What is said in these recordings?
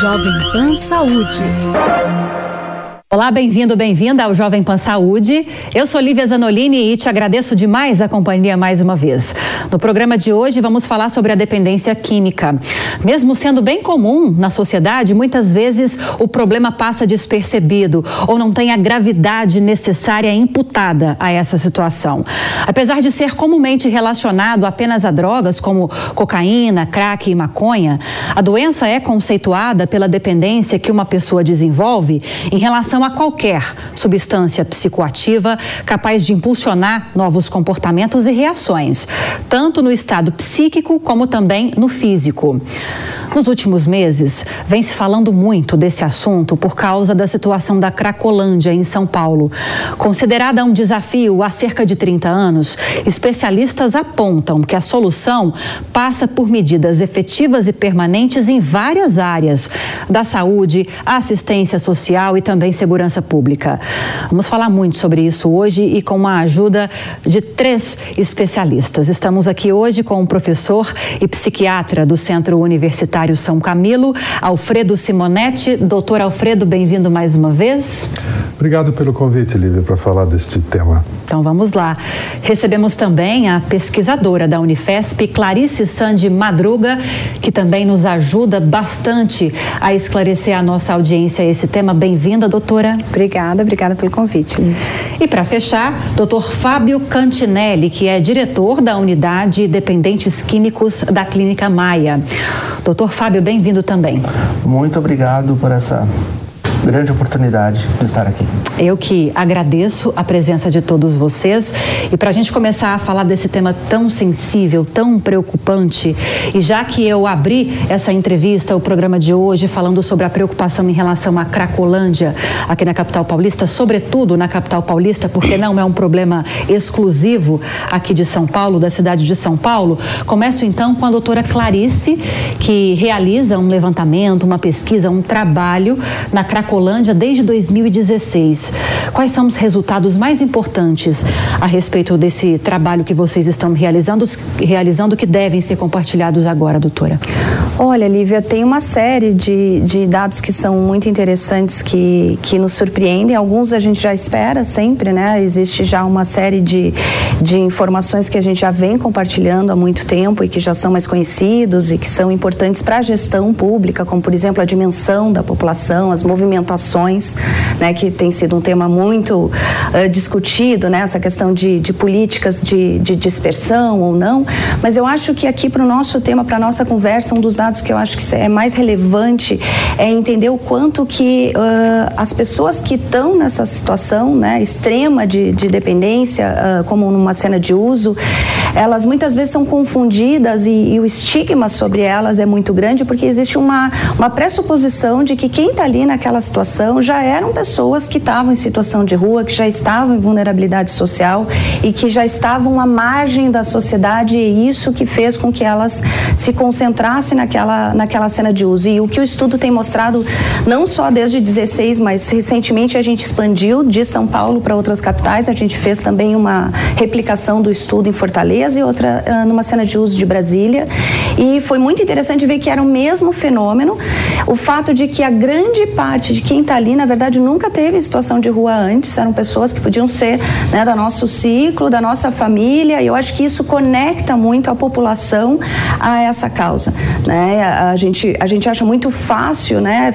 Jovem Pan Saúde. Olá, bem-vindo, bem-vinda ao Jovem Pan Saúde. Eu sou Lívia Zanolini e te agradeço demais a companhia mais uma vez. No programa de hoje vamos falar sobre a dependência química. Mesmo sendo bem comum na sociedade, muitas vezes o problema passa despercebido ou não tem a gravidade necessária imputada a essa situação. Apesar de ser comumente relacionado apenas a drogas como cocaína, crack e maconha, a doença é conceituada pela dependência que uma pessoa desenvolve em relação a qualquer substância psicoativa capaz de impulsionar novos comportamentos e reações, tanto no estado psíquico como também no físico. Nos últimos meses, vem se falando muito desse assunto por causa da situação da Cracolândia, em São Paulo. Considerada um desafio há cerca de 30 anos, especialistas apontam que a solução passa por medidas efetivas e permanentes em várias áreas, da saúde, assistência social e também segurança pública. Vamos falar muito sobre isso hoje e com a ajuda de três especialistas. Estamos aqui hoje com o professor e psiquiatra do Centro Universitário São Camilo, Alfredo Simonetti. Doutor Alfredo, bem-vindo mais uma vez. Obrigado pelo convite, Lívia, para falar deste tema. Então vamos lá. Recebemos também a pesquisadora da Unifesp, Clarice Sandi Madruga, que também nos ajuda bastante a esclarecer a nossa audiência esse tema. Bem-vinda, doutora. Obrigada, obrigada pelo convite. E para fechar, doutor Fábio Cantinelli, que é diretor da Unidade Dependentes Químicos da Clínica Maia. Doutor Fábio, bem-vindo também. Muito obrigado por essa grande oportunidade de estar aqui. Eu que agradeço a presença de todos vocês e para a gente começar a falar desse tema tão sensível, tão preocupante, e já que eu abri essa entrevista, o programa de hoje, falando sobre a preocupação em relação à Cracolândia aqui na capital paulista, sobretudo na capital paulista, porque não é um problema exclusivo aqui de São Paulo, da cidade de São Paulo, começo então com a doutora Clarice, que realiza um levantamento, uma pesquisa, um trabalho na Cracolândia Cracolândia desde 2016. Quais são os resultados mais importantes a respeito desse trabalho que vocês estão realizando, realizando que devem ser compartilhados agora, doutora? Olha, Lívia, tem uma série de, de dados que são muito interessantes que, que nos surpreendem. Alguns a gente já espera sempre, né? Existe já uma série de, de informações que a gente já vem compartilhando há muito tempo e que já são mais conhecidos e que são importantes para a gestão pública, como por exemplo a dimensão da população, as movimentações implementações, né, que tem sido um tema muito uh, discutido, né, essa questão de, de políticas de, de, dispersão ou não. Mas eu acho que aqui para o nosso tema, para nossa conversa, um dos dados que eu acho que é mais relevante é entender o quanto que uh, as pessoas que estão nessa situação né, extrema de, de dependência, uh, como numa cena de uso, elas muitas vezes são confundidas e, e, o estigma sobre elas é muito grande porque existe uma, uma pressuposição de que quem está ali naquela situação já eram pessoas que estavam em situação de rua, que já estavam em vulnerabilidade social e que já estavam à margem da sociedade e isso que fez com que elas se concentrassem naquela, naquela cena de uso. E o que o estudo tem mostrado, não só desde 16, mas recentemente a gente expandiu de São Paulo para outras capitais, a gente fez também uma replicação do estudo em Fortaleza e outra uh, numa cena de uso de Brasília. E foi muito interessante ver que era o mesmo fenômeno, o fato de que a grande parte de quem está ali, na verdade, nunca teve situação de rua antes, eram pessoas que podiam ser né, do nosso ciclo, da nossa família, e eu acho que isso conecta muito a população a essa causa. Né? A, gente, a gente acha muito fácil né,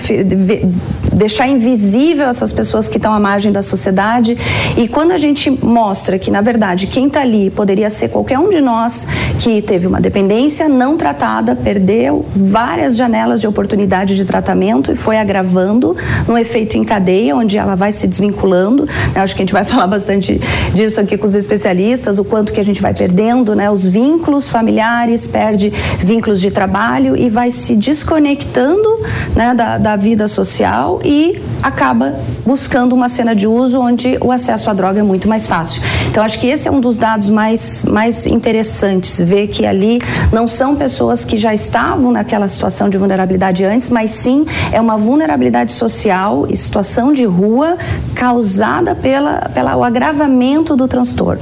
deixar invisível essas pessoas que estão à margem da sociedade, e quando a gente mostra que, na verdade, quem está ali poderia ser qualquer um de nós que teve uma dependência não tratada, perdeu várias janelas de oportunidade de tratamento e foi agravando num efeito em cadeia, onde ela vai se desvinculando. Eu acho que a gente vai falar bastante disso aqui com os especialistas, o quanto que a gente vai perdendo né, os vínculos familiares, perde vínculos de trabalho e vai se desconectando né, da, da vida social e acaba buscando uma cena de uso onde o acesso à droga é muito mais fácil. Então, acho que esse é um dos dados mais, mais interessantes, ver que ali não são pessoas que já estavam naquela situação de vulnerabilidade antes, mas sim é uma vulnerabilidade social social e situação de rua causada pela, pela o agravamento do transtorno.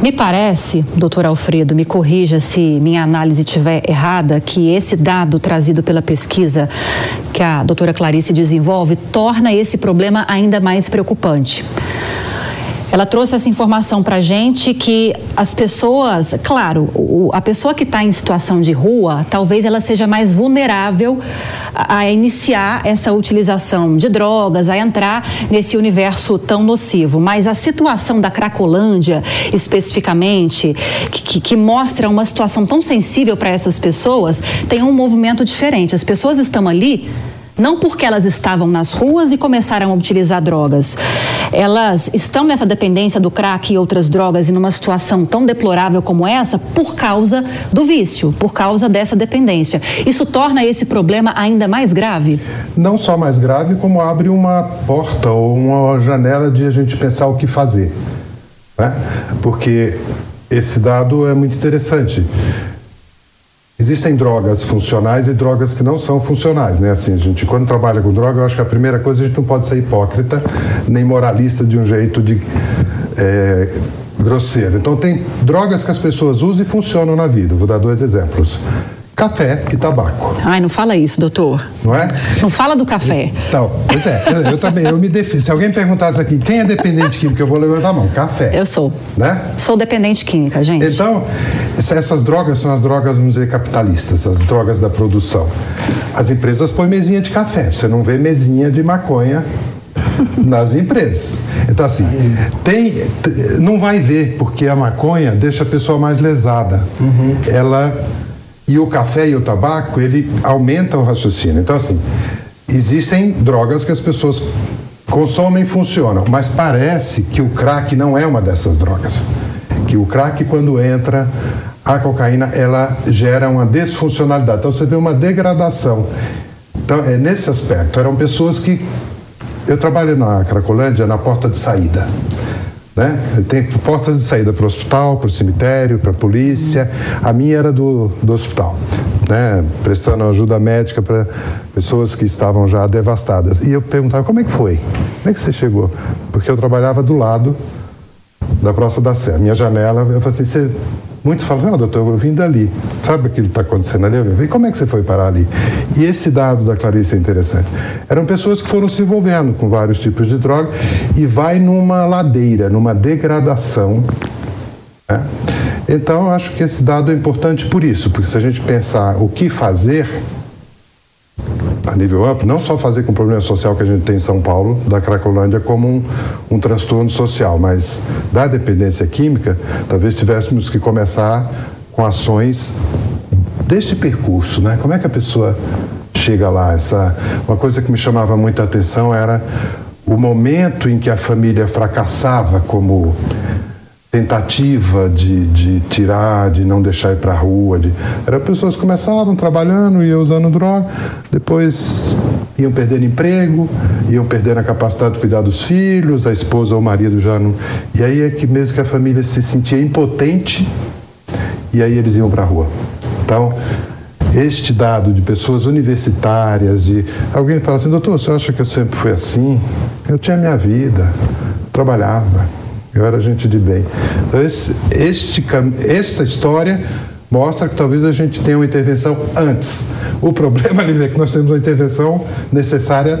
Me parece, doutor Alfredo, me corrija se minha análise estiver errada, que esse dado trazido pela pesquisa que a doutora Clarice desenvolve torna esse problema ainda mais preocupante. Ela trouxe essa informação para gente que as pessoas, claro, o, a pessoa que está em situação de rua, talvez ela seja mais vulnerável a, a, iniciar essa utilização de drogas, a entrar nesse universo tão nocivo. Mas a situação da Cracolândia, especificamente, que, que, que mostra uma situação tão sensível para essas pessoas, tem um movimento diferente. As pessoas estão ali não porque elas estavam nas ruas e começaram a utilizar drogas. Elas estão nessa dependência do crack e outras drogas e numa situação tão deplorável como essa por causa do vício, por causa dessa dependência. Isso torna esse problema ainda mais grave? Não só mais grave, como abre uma porta ou uma janela de a gente pensar o que fazer. Né? Porque esse dado é muito interessante. Existem drogas funcionais e drogas que não são funcionais, né? Assim, a gente quando trabalha com droga, eu acho que a primeira coisa a gente não pode ser hipócrita nem moralista de um jeito de é, grosseiro. Então tem drogas que as pessoas usam e funcionam na vida. Vou dar dois exemplos café e tabaco. Ai, não fala isso, doutor. Não é? Não fala do café. Então, pois é, eu também, eu me defino. Se alguém perguntasse aqui, quem é dependente química, eu vou levantar a mão. Café. Eu sou. Né? Sou dependente química, gente. Então, essas drogas são as drogas, vamos dizer, capitalistas, as drogas da produção. As empresas põem mesinha de café, você não vê mesinha de maconha nas empresas. Então, assim, tem, não vai ver, porque a maconha deixa a pessoa mais lesada. Uhum. Ela e o café e o tabaco, ele aumenta o raciocínio. Então, assim, existem drogas que as pessoas consomem e funcionam, mas parece que o crack não é uma dessas drogas. Que o crack, quando entra, a cocaína, ela gera uma desfuncionalidade. Então, você vê uma degradação. Então, é nesse aspecto. Eram pessoas que. Eu trabalho na Cracolândia, na porta de saída. Né? Tem portas de saída para o hospital, para o cemitério, para a polícia. A minha era do, do hospital, né? prestando ajuda médica para pessoas que estavam já devastadas. E eu perguntava, como é que foi? Como é que você chegou? Porque eu trabalhava do lado da Praça da Sé. Minha janela, eu falei assim, você Muitos falam, não, doutor, eu vim dali. Sabe o que está acontecendo ali? E como é que você foi parar ali? E esse dado da Clarice é interessante. Eram pessoas que foram se envolvendo com vários tipos de droga e vai numa ladeira, numa degradação. Né? Então, acho que esse dado é importante por isso, porque se a gente pensar o que fazer, a nível amplo, não só fazer com o problema social que a gente tem em São Paulo, da Cracolândia, como um, um transtorno social, mas da dependência química, talvez tivéssemos que começar com ações deste percurso, né? Como é que a pessoa chega lá? Essa, uma coisa que me chamava muita atenção era o momento em que a família fracassava como tentativa de, de tirar, de não deixar ir para a rua. De... Eram pessoas que começavam trabalhando, iam usando droga, depois iam perdendo emprego, iam perdendo a capacidade de cuidar dos filhos, a esposa ou o marido já não. E aí é que mesmo que a família se sentia impotente, e aí eles iam para a rua. Então, este dado de pessoas universitárias, de alguém fala assim, doutor, você acha que eu sempre fui assim? Eu tinha minha vida, trabalhava eu era gente de bem. Então, esse, este, esta história mostra que talvez a gente tenha uma intervenção antes. O problema, é que nós temos uma intervenção necessária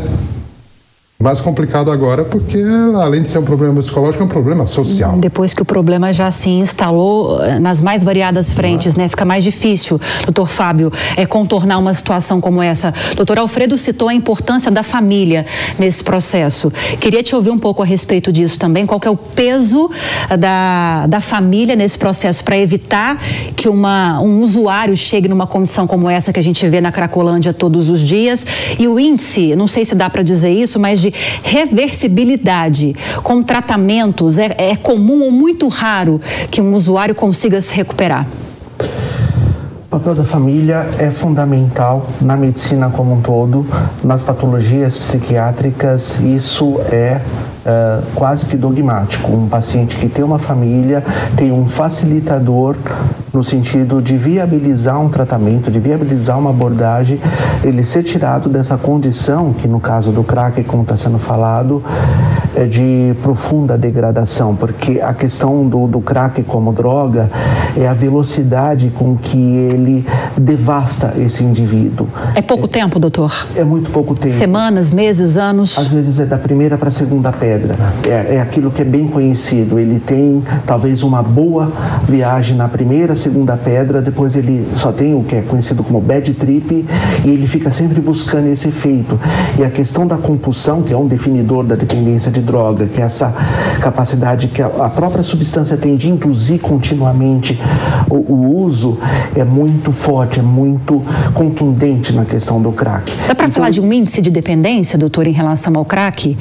mais complicado agora porque, além de ser um problema psicológico, é um problema social. Depois que o problema já se instalou eh, nas mais variadas frentes, né? Fica mais difícil, doutor Fábio, é, contornar uma situação como essa. Doutor Alfredo citou a importância da família nesse processo. Queria te ouvir um pouco a respeito disso também. Qual é o peso eh, da, da família nesse processo para evitar que uma, um usuário chegue numa condição como essa que a gente vê na Cracolândia todos os dias? E o índice, não sei se dá para dizer isso, mas de reversibilidade com tratamentos é, é comum ou muito raro que um usuário consiga se recuperar? O papel da família é fundamental na medicina como um todo, nas patologias psiquiátricas, isso é Uh, quase que dogmático. Um paciente que tem uma família tem um facilitador no sentido de viabilizar um tratamento, de viabilizar uma abordagem, ele ser tirado dessa condição, que no caso do crack, como está sendo falado, é de profunda degradação, porque a questão do, do crack como droga é a velocidade com que ele devasta esse indivíduo. É pouco é, tempo, doutor? É muito pouco tempo. Semanas, meses, anos? Às vezes é da primeira para a segunda pedra. É, é aquilo que é bem conhecido. Ele tem talvez uma boa viagem na primeira, segunda pedra, depois ele só tem o que é conhecido como bad trip e ele fica sempre buscando esse efeito. E a questão da compulsão, que é um definidor da dependência de droga, que é essa capacidade que a própria substância tem de induzir continuamente o, o uso, é muito forte, é muito contundente na questão do crack. Dá para então, falar de um índice de dependência, doutor, em relação ao crack?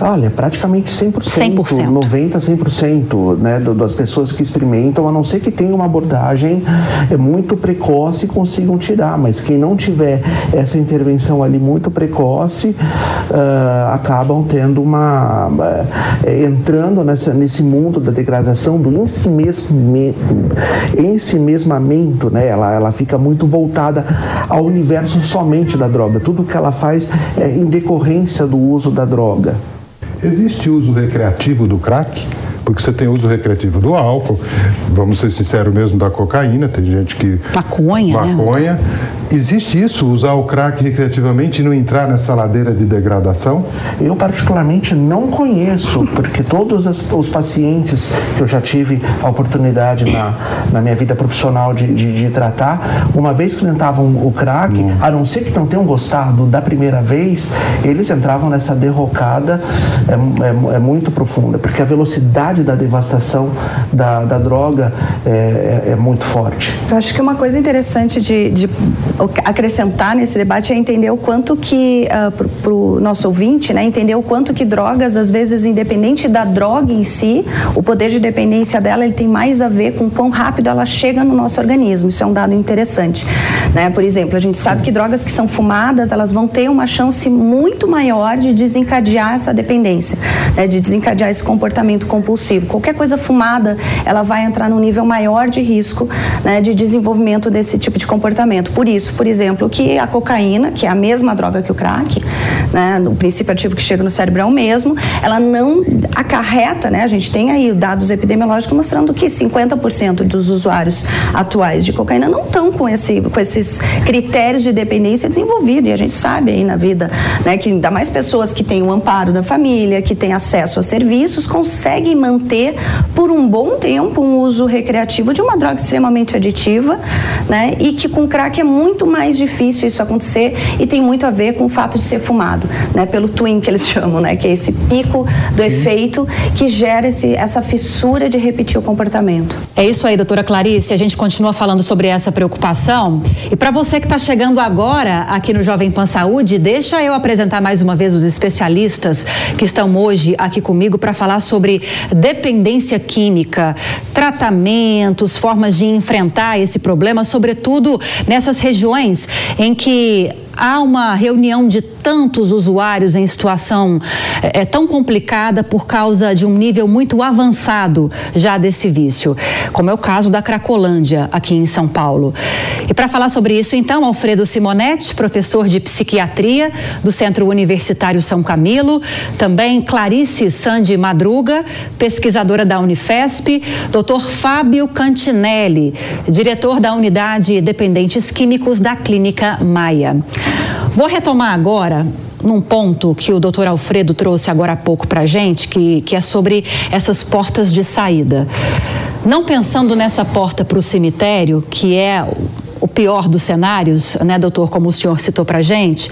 Olha, praticamente 100%, 100%. 90%, 100% né, das pessoas que experimentam, a não ser que tenha uma abordagem é muito precoce e consigam tirar, mas quem não tiver essa intervenção ali muito precoce, uh, acabam tendo uma. Uh, entrando nessa, nesse mundo da degradação, do ensimesmamento, ensimesmamento né? ela, ela fica muito voltada ao universo somente da droga. Tudo que ela faz é em decorrência do uso da droga. Existe uso recreativo do crack? Porque você tem uso recreativo do álcool, vamos ser sinceros mesmo, da cocaína, tem gente que. Maconha. Né? Maconha. Né? Existe isso, usar o crack recreativamente e não entrar nessa ladeira de degradação? Eu, particularmente, não conheço, porque todos os pacientes que eu já tive a oportunidade na, na minha vida profissional de, de, de tratar, uma vez que tentavam o crack, hum. a não ser que não tenham gostado da primeira vez, eles entravam nessa derrocada é, é, é muito profunda, porque a velocidade da devastação da, da droga é, é, é muito forte. Eu acho que uma coisa interessante de, de acrescentar nesse debate é entender o quanto que, uh, ah, para o nosso ouvinte, né, entender o quanto que drogas, às vezes, independente da droga em si, o poder de dependência dela ele tem mais a ver com quão rápido ela chega no nosso organismo. Isso é um dado interessante. Né? Por exemplo, a gente sabe que drogas que são fumadas, elas vão ter uma chance muito maior de desencadear essa dependência, né? de desencadear esse comportamento compulsivo. Qualquer coisa fumada, ela vai entrar num nível maior de risco né, de desenvolvimento desse tipo de comportamento. Por isso, por exemplo, que a cocaína, que é a mesma droga que o crack, né, o princípio ativo que chega no cérebro é o mesmo, ela não acarreta, né, a gente tem aí dados epidemiológicos mostrando que 50% dos usuários atuais de cocaína não estão com, esse, com esses critérios de dependência desenvolvidos, e a gente sabe aí na vida, né, que ainda mais pessoas que têm o amparo da família, que têm acesso a serviços, conseguem manter por um bom tempo um uso recreativo de uma droga extremamente aditiva, né, e que com crack é muito muito mais difícil isso acontecer e tem muito a ver com o fato de ser fumado, né? Pelo twin que eles chamam, né? Que é esse pico do Sim. efeito que gera esse, essa fissura de repetir o comportamento. É isso aí, doutora Clarice. A gente continua falando sobre essa preocupação. E para você que está chegando agora aqui no Jovem Pan Saúde, deixa eu apresentar mais uma vez os especialistas que estão hoje aqui comigo para falar sobre dependência química, tratamentos, formas de enfrentar esse problema, sobretudo nessas regiões regiões em que há uma reunião de tantos usuários em situação é, é, tão complicada por causa de um nível muito avançado já desse vício, como é o caso da Cracolândia, aqui em São Paulo. E para falar sobre isso, então, Alfredo Simonetti, professor de psiquiatria do Centro Universitário São Camilo, também Clarice Sandi Madruga, pesquisadora da Unifesp, doutor Fábio Cantinelli, diretor da unidade Dependentes Químicos da Clínica Maia. Vou retomar agora num ponto que o doutor Alfredo trouxe agora há pouco para a gente, que, que é sobre essas portas de saída. Não pensando nessa porta para o cemitério, que é o pior dos cenários, né, doutor, como o senhor citou para a gente,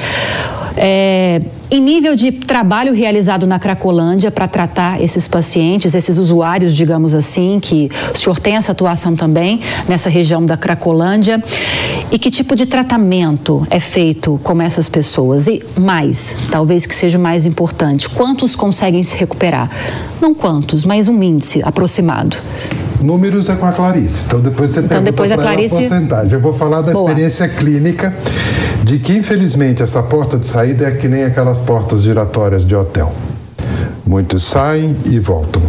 é, em nível de trabalho realizado na Cracolândia para tratar esses pacientes, esses usuários, digamos assim, que o senhor tem essa atuação também nessa região da Cracolândia, e que tipo de tratamento é feito com essas pessoas? E mais, talvez que seja mais importante, quantos conseguem se recuperar? Não quantos, mas um índice aproximado. Números é com a Clarice. Então depois você então, depois a Clarice... porcentagem. Eu vou falar da Boa. experiência clínica de que infelizmente essa porta de saída é que nem aquelas portas giratórias de hotel. Muitos saem e voltam.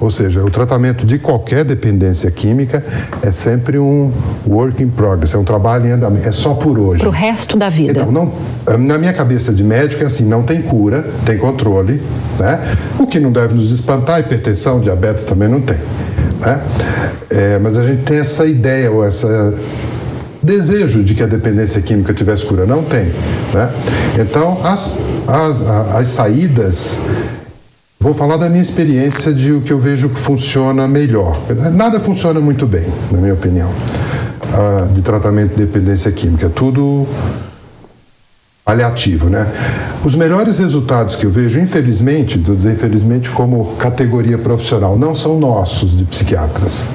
Ou seja, o tratamento de qualquer dependência química é sempre um work in progress, é um trabalho em andamento, é só por hoje. Para o resto da vida. Então, não, na minha cabeça de médico é assim, não tem cura, tem controle, né? O que não deve nos espantar, hipertensão, diabetes também não tem. Né? É, mas a gente tem essa ideia ou essa desejo de que a dependência química tivesse cura. Não tem. Né? Então, as, as, as saídas Vou falar da minha experiência de o que eu vejo que funciona melhor. Nada funciona muito bem, na minha opinião, ah, de tratamento de dependência química. Tudo paliativo, né? Os melhores resultados que eu vejo, infelizmente, infelizmente como categoria profissional, não são nossos de psiquiatras.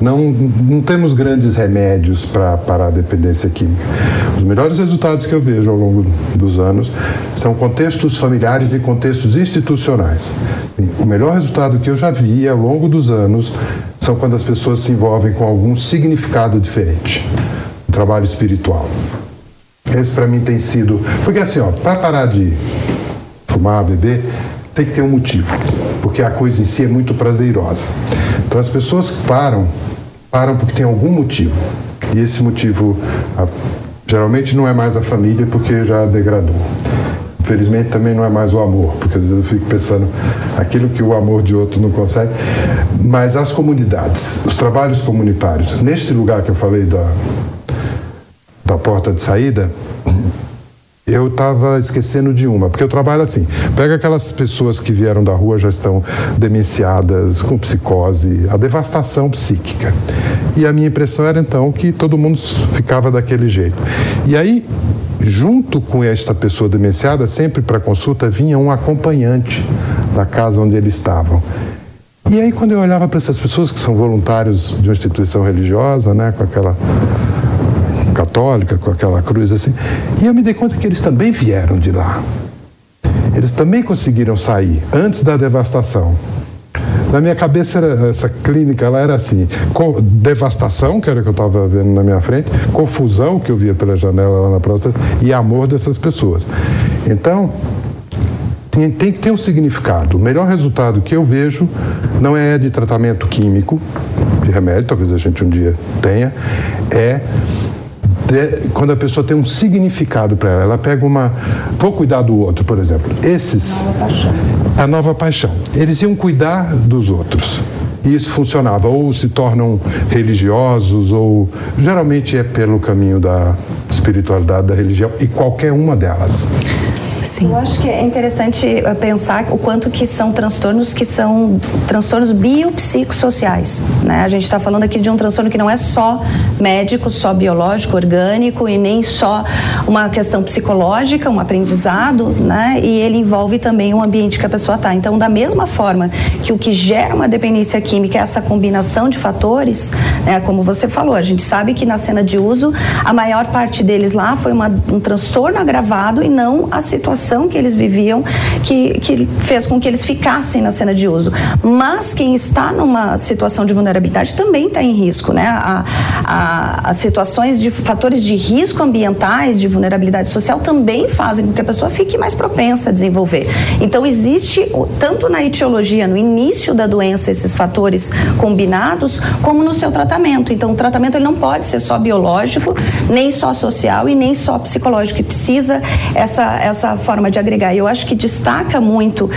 Não, não temos grandes remédios para parar a dependência química. Os melhores resultados que eu vejo ao longo dos anos são contextos familiares e contextos institucionais. O melhor resultado que eu já vi ao longo dos anos são quando as pessoas se envolvem com algum significado diferente. Um trabalho espiritual. Esse para mim tem sido. Porque assim, ó, para parar de fumar, beber, tem que ter um motivo. Porque a coisa em si é muito prazerosa. Então as pessoas param, param porque tem algum motivo. E esse motivo a, geralmente não é mais a família porque já degradou. Infelizmente também não é mais o amor, porque às vezes eu fico pensando aquilo que o amor de outro não consegue. Mas as comunidades, os trabalhos comunitários, neste lugar que eu falei da, da porta de saída, eu estava esquecendo de uma, porque eu trabalho assim. Pega aquelas pessoas que vieram da rua, já estão demenciadas, com psicose, a devastação psíquica. E a minha impressão era então que todo mundo ficava daquele jeito. E aí, junto com esta pessoa demenciada, sempre para consulta vinha um acompanhante da casa onde eles estavam. E aí, quando eu olhava para essas pessoas que são voluntários de uma instituição religiosa, né, com aquela católica, com aquela cruz assim. E eu me dei conta que eles também vieram de lá. Eles também conseguiram sair antes da devastação. Na minha cabeça, era, essa clínica lá era assim: devastação, que era o que eu estava vendo na minha frente, confusão, que eu via pela janela lá na próxima, e amor dessas pessoas. Então, tem, tem que ter um significado. O melhor resultado que eu vejo não é de tratamento químico, de remédio, talvez a gente um dia tenha, é de, quando a pessoa tem um significado para ela, ela pega uma. Vou cuidar do outro, por exemplo. Esses. Nova a nova paixão. Eles iam cuidar dos outros. E isso funcionava. Ou se tornam religiosos, ou. Geralmente é pelo caminho da espiritualidade, da religião, e qualquer uma delas. Sim. Eu acho que é interessante eh, pensar o quanto que são transtornos que são transtornos biopsicossociais. Né? A gente está falando aqui de um transtorno que não é só médico, só biológico, orgânico e nem só uma questão psicológica, um aprendizado, né? E ele envolve também o ambiente que a pessoa está. Então, da mesma forma que o que gera uma dependência química é essa combinação de fatores, né? Como você falou, a gente sabe que na cena de uso a maior parte deles lá foi uma, um transtorno agravado e não a situação que eles viviam que, que fez com que eles ficassem na cena de uso. Mas quem está numa situação de vulnerabilidade também está em risco, né? A, a, as situações de fatores de risco ambientais, de vulnerabilidade social, também fazem com que a pessoa fique mais propensa a desenvolver. Então, existe, tanto na etiologia, no início da doença, esses fatores combinados, como no seu tratamento. Então, o tratamento ele não pode ser só biológico, nem só social e nem só psicológico. E precisa essa, essa forma de agregar. Eu acho que destaca muito uh,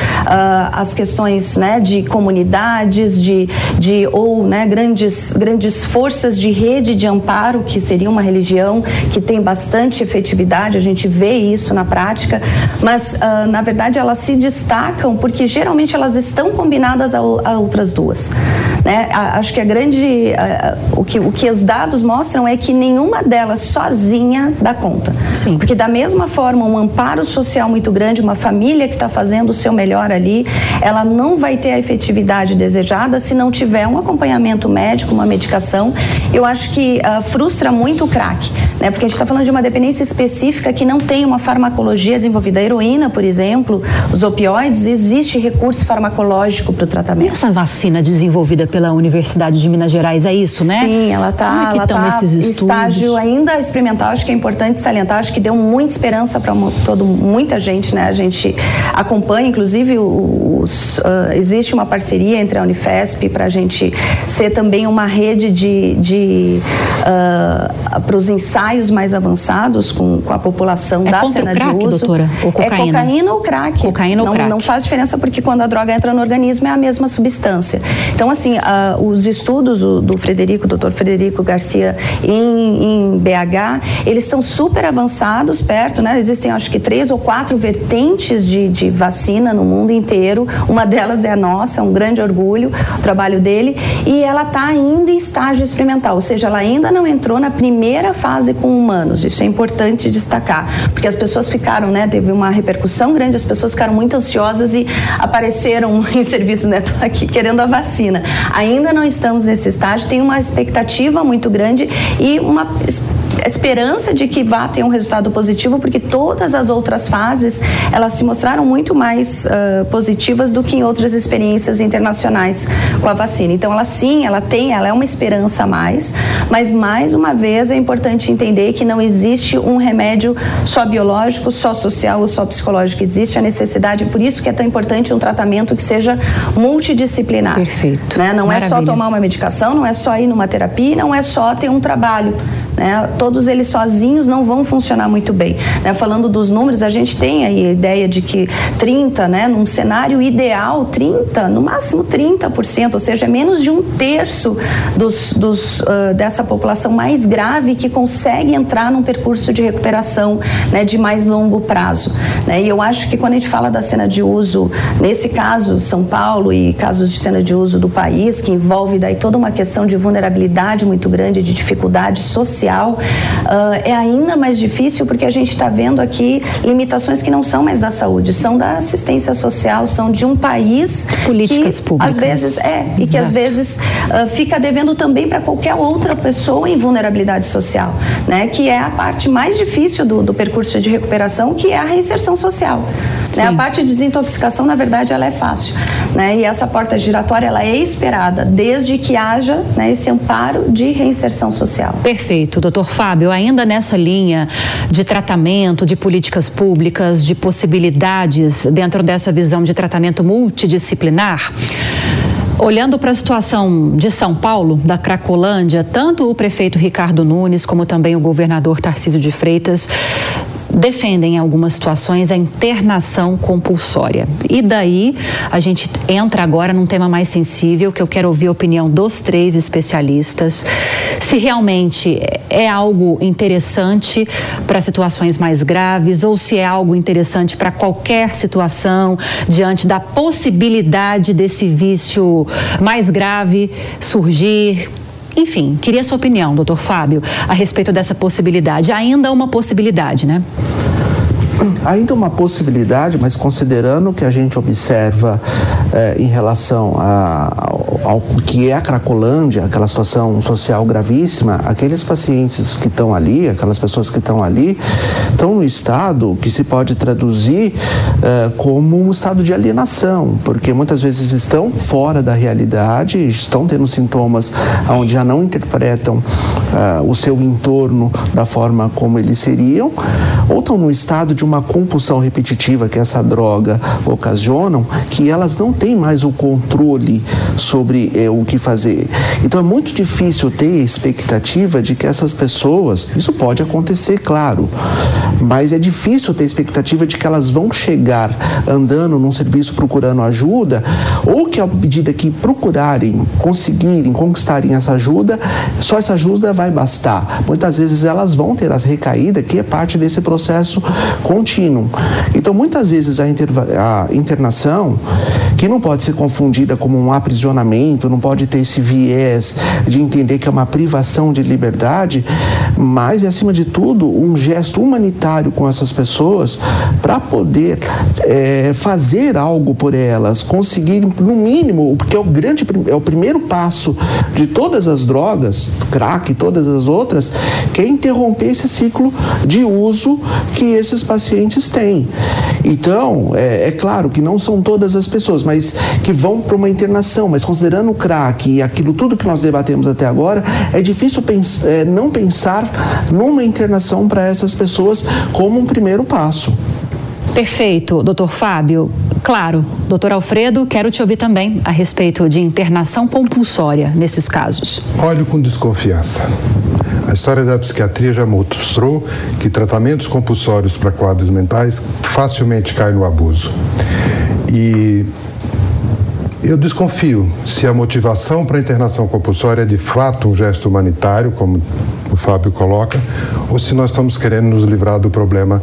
as questões né, de comunidades, de, de ou né, grandes, grandes forças de rede de amparo, que seria uma religião que tem bastante efetividade, a gente vê isso na prática, mas uh, na verdade elas se destacam porque geralmente elas estão combinadas a, a outras duas. Né? A, acho que a grande. Uh, o, que, o que os dados mostram é que nenhuma delas sozinha dá conta. Sim. Porque da mesma forma, um amparo social muito grande, uma família que está fazendo o seu melhor ali, ela não vai ter a efetividade desejada se não tiver um acompanhamento médico, uma medicação. Eu acho que uh, frustra muito o crack, né? Porque a gente está falando de uma dependência específica que não tem uma farmacologia desenvolvida. A heroína, por exemplo, os opioides, existe recurso farmacológico para o tratamento. E essa vacina desenvolvida pela Universidade de Minas Gerais é isso, né? Sim, ela está. Como é que estão tá esses estudos? Estágio ainda experimental, acho que é importante salientar, acho que deu muita esperança para todo muita gente, né? A gente acompanha, inclusive, os, uh, existe uma parceria entre a Unifesp para a gente ser também uma rede de, de uh, para os ensaios mais avançados com, com a população é da contra cena o crack, de uso. Doutora? Ou cocaína? É cocaína ou crack. Cocaína não, ou crack. Não faz diferença porque quando a droga entra no organismo é a mesma substância. Então, assim, uh, os estudos do, do Frederico, doutor Frederico Garcia, em, em BH, eles estão super avançados, perto, né? Existem acho que três ou quatro vertentes de, de vacina no mundo inteiro. Uma delas é a nossa, um grande orgulho, o trabalho dele, e ela está ainda em estágio experimental, ou seja, ela ainda não entrou na primeira fase com humanos. Isso é importante destacar, porque as pessoas ficaram, né? Teve uma repercussão grande, as pessoas ficaram muito ansiosas e apareceram em serviço, né? Tô aqui querendo a vacina. Ainda não estamos nesse estágio, tem uma expectativa muito grande e uma esperança de que vá ter um resultado positivo, porque todas as outras fases elas se mostraram muito mais uh, positivas do que em outras experiências internacionais com a vacina. Então, ela sim, ela tem, ela é uma esperança a mais, mas mais uma vez é importante entender que não existe um remédio só biológico, só social ou só psicológico. Existe a necessidade, por isso que é tão importante um tratamento que seja multidisciplinar. Perfeito. Né? Não Maravilha. é só tomar uma medicação, não é só ir numa terapia, não é só ter um trabalho. Né? Todos eles sozinhos não vão funcionar muito bem. Né? Falando dos números, a gente tem aí a ideia de que 30, né? num cenário ideal, 30, no máximo 30%, ou seja, menos de um terço dos, dos, uh, dessa população mais grave que consegue entrar num percurso de recuperação né? de mais longo prazo. Né? E eu acho que quando a gente fala da cena de uso, nesse caso, São Paulo e casos de cena de uso do país, que envolve daí toda uma questão de vulnerabilidade muito grande, de dificuldade social, social uh, é ainda mais difícil porque a gente está vendo aqui limitações que não são mais da saúde, são da assistência social, são de um país políticas que, públicas. Às vezes é Exato. e que às vezes uh, fica devendo também para qualquer outra pessoa em vulnerabilidade social, né? Que é a parte mais difícil do, do percurso de recuperação, que é a reinserção social. Né? A parte de desintoxicação, na verdade, ela é fácil, né? E essa porta giratória ela é esperada desde que haja né, esse amparo de reinserção social. Perfeito muito, doutor Fábio, ainda nessa linha de tratamento, de políticas públicas, de possibilidades dentro dessa visão de tratamento multidisciplinar. Olhando para a situação de São Paulo, da Cracolândia, tanto o prefeito Ricardo Nunes como também o governador Tarcísio de Freitas defendem em algumas situações a internação compulsória. E daí a gente entra agora num tema mais sensível que eu quero ouvir a opinião dos três especialistas. Se realmente é algo interessante para situações mais graves ou se é algo interessante para qualquer situação diante da possibilidade desse vício mais grave surgir enfim, queria sua opinião, doutor Fábio, a respeito dessa possibilidade. Ainda uma possibilidade, né? Ainda uma possibilidade, mas considerando que a gente observa eh, em relação a, ao, ao, que é a Cracolândia, aquela situação social gravíssima, aqueles pacientes que estão ali, aquelas pessoas que estão ali, estão no estado que se pode traduzir eh, como um estado de alienação, porque muitas vezes estão fora da realidade, estão tendo sintomas onde já não interpretam eh, o seu entorno da forma como eles seriam, ou estão no estado de uma compulsão repetitiva que essa droga ocasionam, que elas não têm mais o controle sobre é, o que fazer. Então é muito difícil ter expectativa de que essas pessoas, isso pode acontecer, claro, mas é difícil ter expectativa de que elas vão chegar andando num serviço procurando ajuda, ou que à medida que procurarem, conseguirem, conquistarem essa ajuda, só essa ajuda vai bastar. Muitas vezes elas vão ter as recaídas, que é parte desse processo contínuo. Então, muitas vezes a, a internação, que não pode ser confundida como um aprisionamento, não pode ter esse viés de entender que é uma privação de liberdade, mas, acima de tudo, um gesto humanitário com essas pessoas para poder é, fazer algo por elas, conseguirem, no mínimo, porque é o grande, é o primeiro passo de todas as drogas, crack e todas as outras, que é interromper esse ciclo de uso que esses pacientes têm. Então, é, é claro que não são todas as pessoas, mas que vão para uma internação, mas considerando o crack e aquilo tudo que nós debatemos até agora, é difícil pens é, não pensar numa internação para essas pessoas como um primeiro passo. Perfeito, doutor Fábio. Claro, doutor Alfredo, quero te ouvir também a respeito de internação compulsória nesses casos. Olho com desconfiança. A história da psiquiatria já mostrou que tratamentos compulsórios para quadros mentais facilmente caem no abuso. E eu desconfio se a motivação para a internação compulsória é de fato um gesto humanitário, como o Fábio coloca, ou se nós estamos querendo nos livrar do problema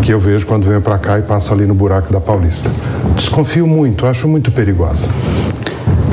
que eu vejo quando venho para cá e passo ali no buraco da Paulista. Desconfio muito, acho muito perigosa.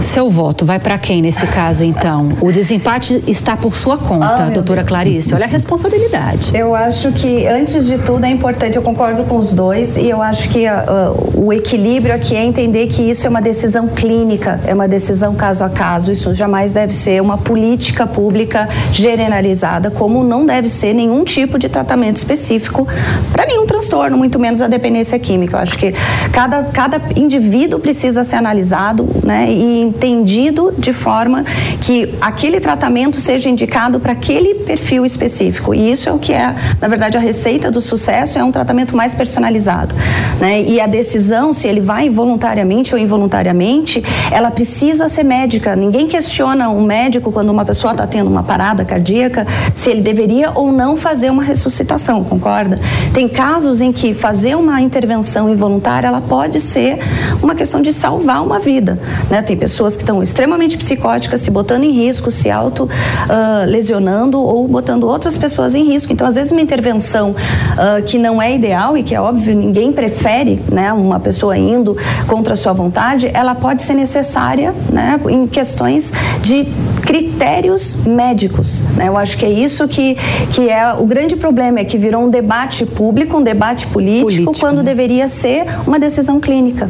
Seu voto vai para quem nesse caso, então? O desempate está por sua conta, ah, doutora Deus. Clarice. Olha a responsabilidade. Eu acho que, antes de tudo, é importante, eu concordo com os dois, e eu acho que uh, o equilíbrio aqui é entender que isso é uma decisão clínica, é uma decisão caso a caso. Isso jamais deve ser uma política pública generalizada, como não deve ser nenhum tipo de tratamento específico para nenhum transtorno, muito menos a dependência química. Eu acho que cada, cada indivíduo precisa ser analisado né, e entendido de forma que aquele tratamento seja indicado para aquele perfil específico. E isso é o que é, na verdade, a receita do sucesso é um tratamento mais personalizado. Né? E a decisão, se ele vai voluntariamente ou involuntariamente, ela precisa ser médica. Ninguém questiona um médico quando uma pessoa está tendo uma parada cardíaca se ele deveria ou não fazer uma ressuscitação, concorda? Tem casos em que fazer uma intervenção involuntária ela pode ser uma questão de salvar uma vida. Né? Tem pessoas pessoas que estão extremamente psicóticas, se botando em risco, se auto uh, lesionando ou botando outras pessoas em risco. Então, às vezes, uma intervenção uh, que não é ideal e que é óbvio ninguém prefere, né, uma pessoa indo contra a sua vontade, ela pode ser necessária, né, em questões de critérios médicos. Né? Eu acho que é isso que, que é o grande problema, é que virou um debate público, um debate político, político quando né? deveria ser uma decisão clínica.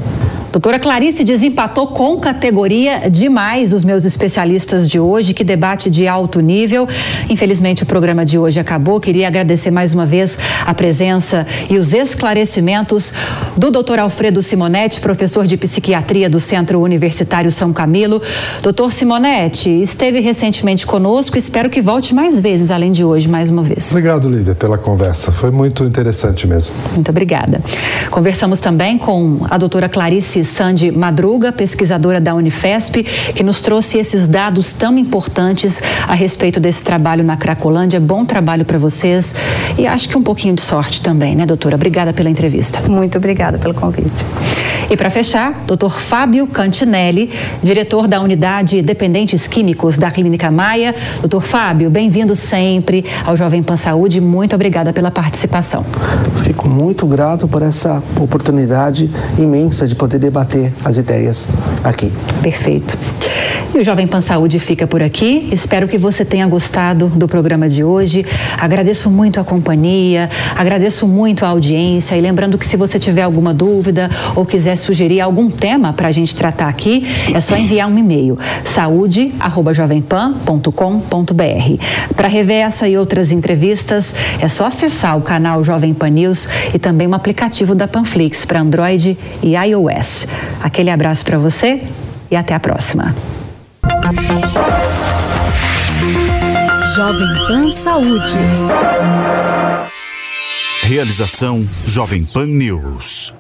Doutora Clarice desempatou com categoria demais os meus especialistas de hoje. Que debate de alto nível. Infelizmente, o programa de hoje acabou. Queria agradecer mais uma vez a presença e os esclarecimentos do doutor Alfredo Simonetti, professor de psiquiatria do Centro Universitário São Camilo. Doutor Simonetti, esteve recentemente conosco. Espero que volte mais vezes, além de hoje, mais uma vez. Obrigado, Lívia, pela conversa. Foi muito interessante mesmo. Muito obrigada. Conversamos também com a doutora Clarice Sandy Madruga, pesquisadora da Unifesp, que nos trouxe esses dados tão importantes a respeito desse trabalho na Cracolândia. Bom trabalho para vocês e acho que um pouquinho de sorte também, né, doutora? Obrigada pela entrevista. Muito obrigada pelo convite. E para fechar, doutor Fábio Cantinelli, diretor da unidade Dependentes Químicos da Clínica Maia. Doutor Fábio, bem-vindo sempre ao Jovem Pan Saúde. Muito obrigada pela participação. Fico muito grato por essa oportunidade imensa de poder debater as ideias aqui. Perfeito. E o Jovem Pan Saúde fica por aqui. Espero que você tenha gostado do programa de hoje. Agradeço muito a companhia, agradeço muito a audiência. E lembrando que se você tiver alguma dúvida ou quiser sugerir algum tema para a gente tratar aqui, é só enviar um e-mail: saúde@jovempan.com.br. Para rever essa e outras entrevistas, é só acessar o canal Jovem Pan News e também o aplicativo da Panflix para Android e iOS. Aquele abraço para você e até a próxima. Jovem Pan Saúde. Realização Jovem Pan News.